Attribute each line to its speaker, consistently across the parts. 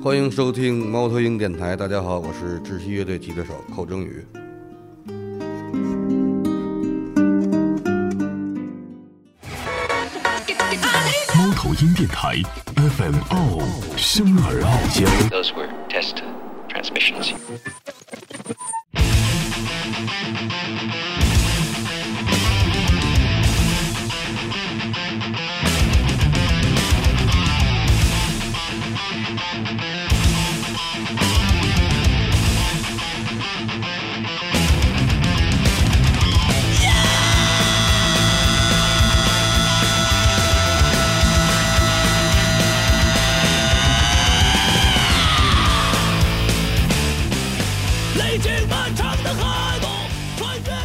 Speaker 1: 欢迎收听猫头鹰电台。大家好，我是窒息乐队吉他手寇征宇。
Speaker 2: 猫头鹰电台 FM 傲，生而傲娇。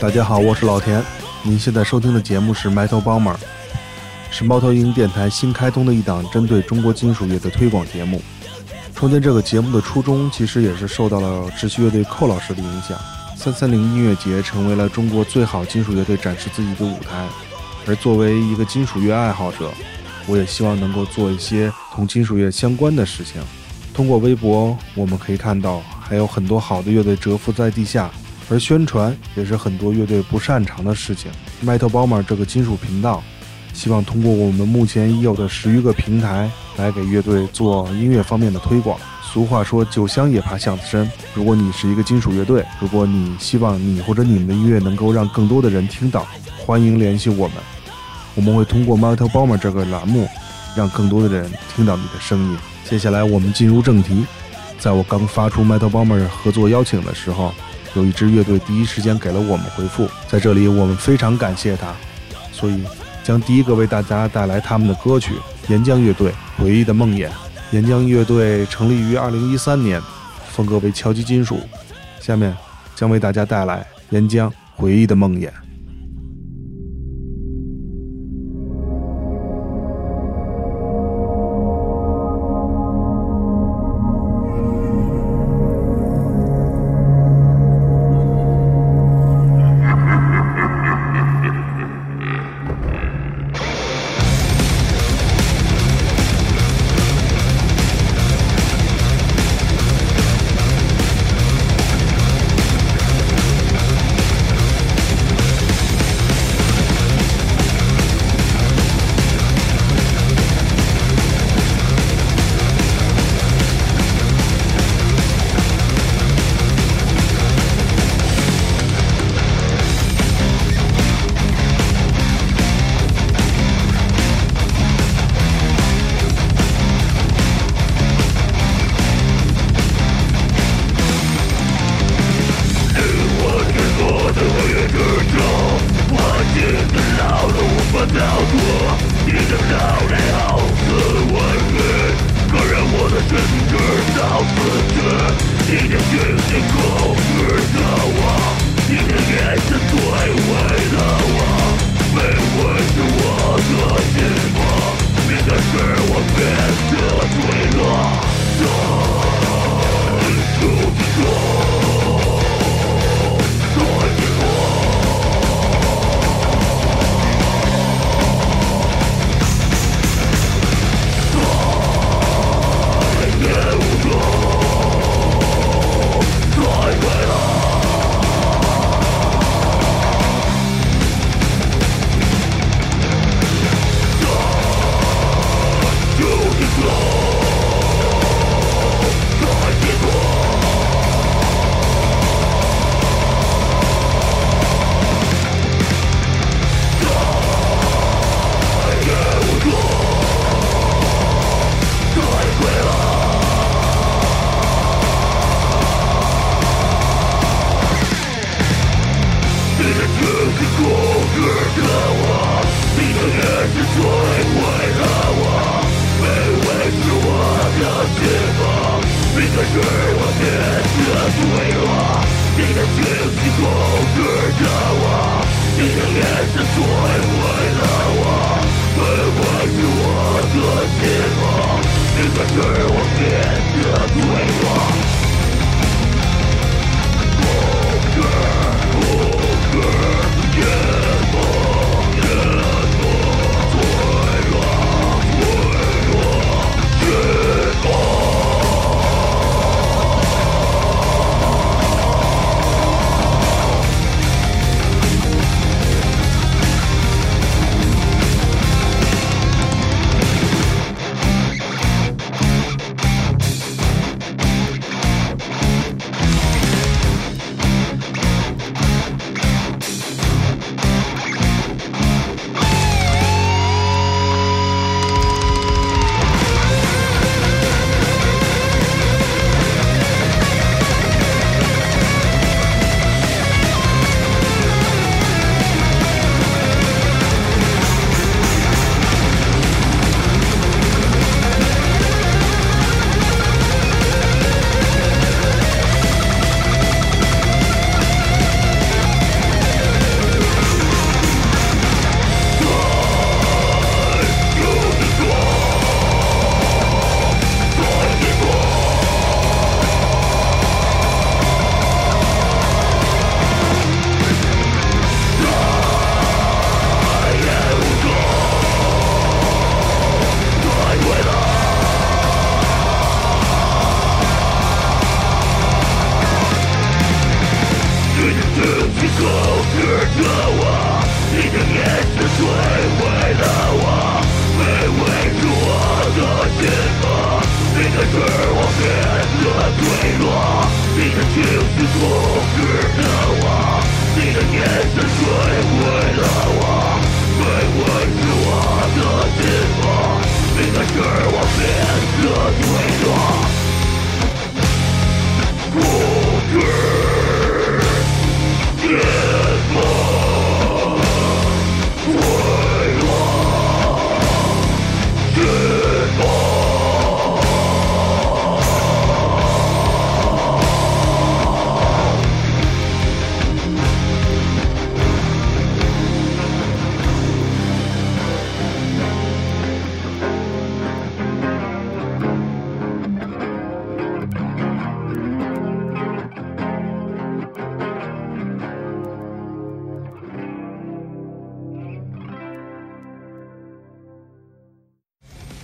Speaker 3: 大家好，我是老田。您现在收听的节目是《Metal Bomber》，是猫头鹰电台新开通的一档针对中国金属乐的推广节目。创建这个节目的初衷，其实也是受到了窒息乐队寇老师的影响。三三零音乐节成为了中国最好金属乐队展示自己的舞台，而作为一个金属乐爱好者，我也希望能够做一些同金属乐相关的事情。通过微博，我们可以看到还有很多好的乐队蛰伏在地下，而宣传也是很多乐队不擅长的事情。Metal Bomber 这个金属频道，希望通过我们目前已有的十余个平台，来给乐队做音乐方面的推广。俗话说“酒香也怕巷子深”，如果你是一个金属乐队，如果你希望你或者你们的音乐能够让更多的人听到，欢迎联系我们，我们会通过 Metal Bomber 这个栏目，让更多的人听到你的声音。接下来我们进入正题，在我刚发出 Metal Bomber 合作邀请的时候，有一支乐队第一时间给了我们回复，在这里我们非常感谢他，所以将第一个为大家带来他们的歌曲《岩浆乐队回忆的梦魇》。岩浆乐队成立于二零一三年，风格为敲击金属。下面将为大家带来《岩浆回忆的梦魇》。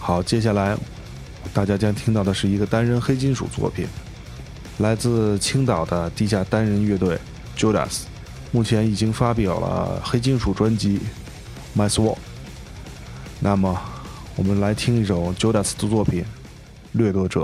Speaker 3: 好，接下来大家将听到的是一个单人黑金属作品，来自青岛的地下单人乐队 Judas，目前已经发表了黑金属专辑《My Sword》。那么，我们来听一首 Judas 的作品《掠夺者》。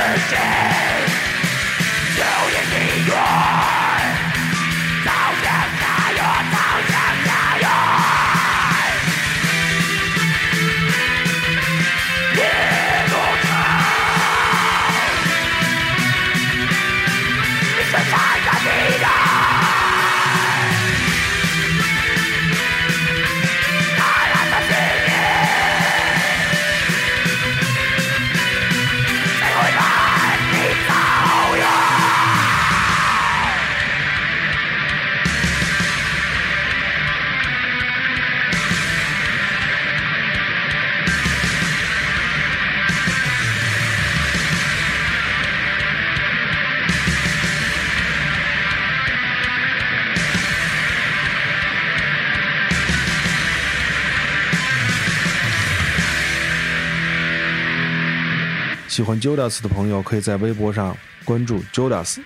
Speaker 4: Churches 喜欢 Judas 的朋友可以在微博上关注 Judas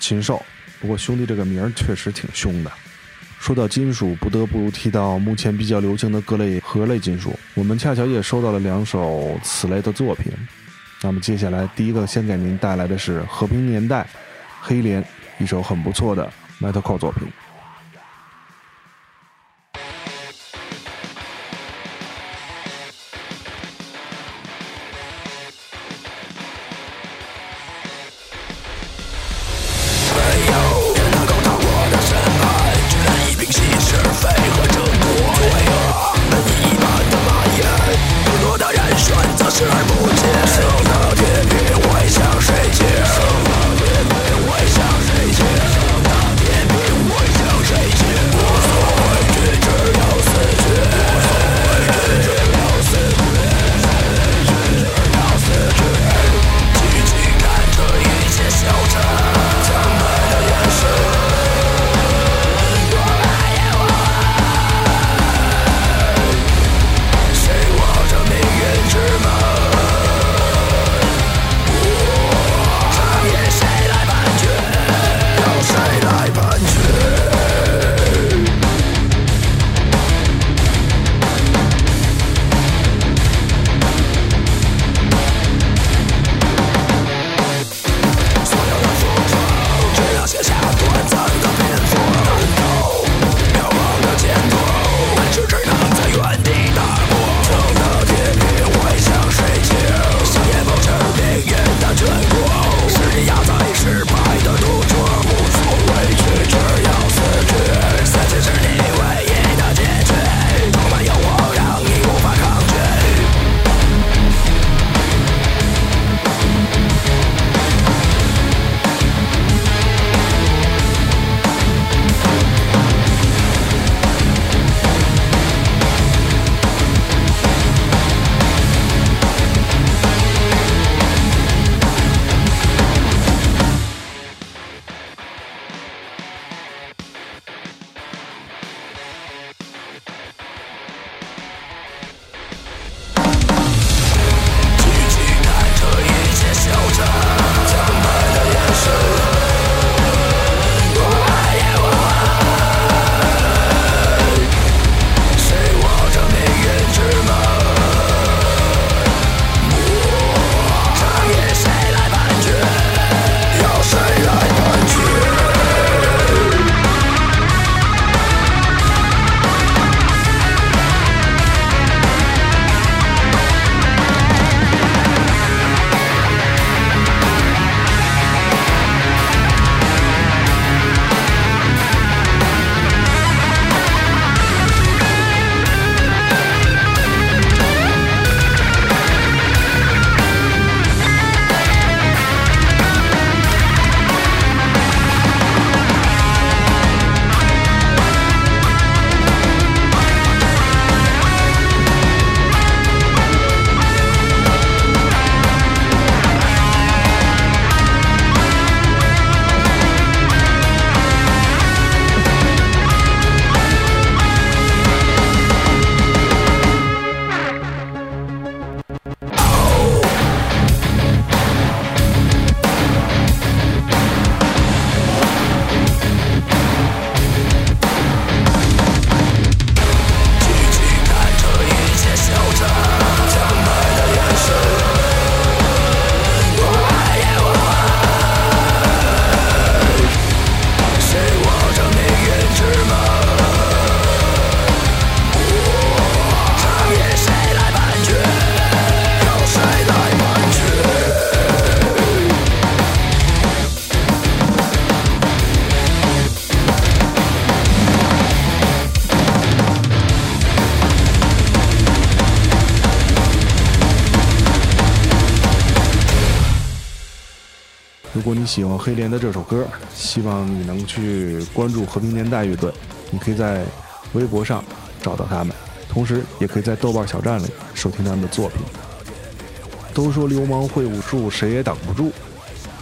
Speaker 4: 禽兽。不过兄弟这个名儿确实挺凶的。说到金属，不得不提到目前比较流行的各类核类金属。我们恰巧也收到了两首此类的作品。那么接下来第一个先给您带来的是《和平年代》，黑莲一首很不错的 Metalcore 作品。如喜欢黑莲的这首歌，希望你能去关注和平年代乐队。你可以在微博上找到他们，同时也可以在豆瓣小站里收听他们的作品。都说流氓会武术，谁也挡不住。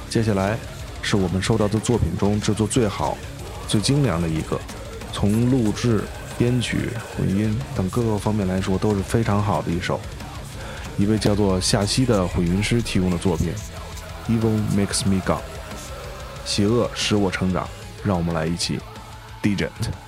Speaker 4: 接下来是我们收到的作品中制作最好、最精良的一个，从录制、编曲、混音等各个方面来说都是非常好的一首。
Speaker 5: 一位叫做夏曦的混音师提供的作品《Evil Makes Me Go》，邪恶使我成长。让我们来一起 digit。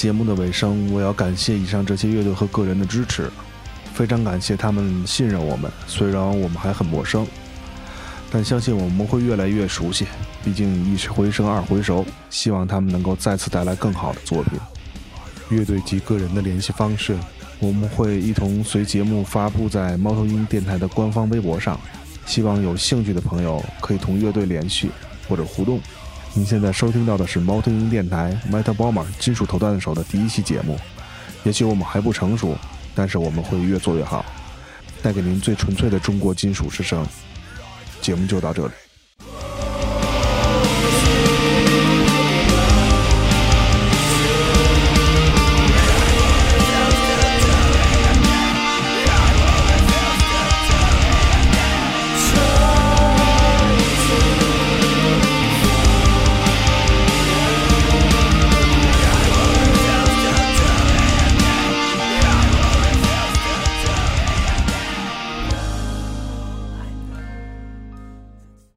Speaker 3: 节目的尾声，我要感谢以上这些乐队和个人的支持，非常感谢他们信任我们。虽然我们还很陌生，但相信我们会越来越熟悉。毕竟一回生二回熟，希望他们能够再次带来更好的作品。乐队及个人的联系方式，我们会一同随节目发布在猫头鹰电台的官方微博上。希望有兴趣的朋友可以同乐队联系或者互动。您现在收听到的是猫头鹰电台 Metal Bomber 金属头弹手的第一期节目。也许我们还不成熟，但是我们会越做越好，带给您最纯粹的中国金属之声。节目就到这里。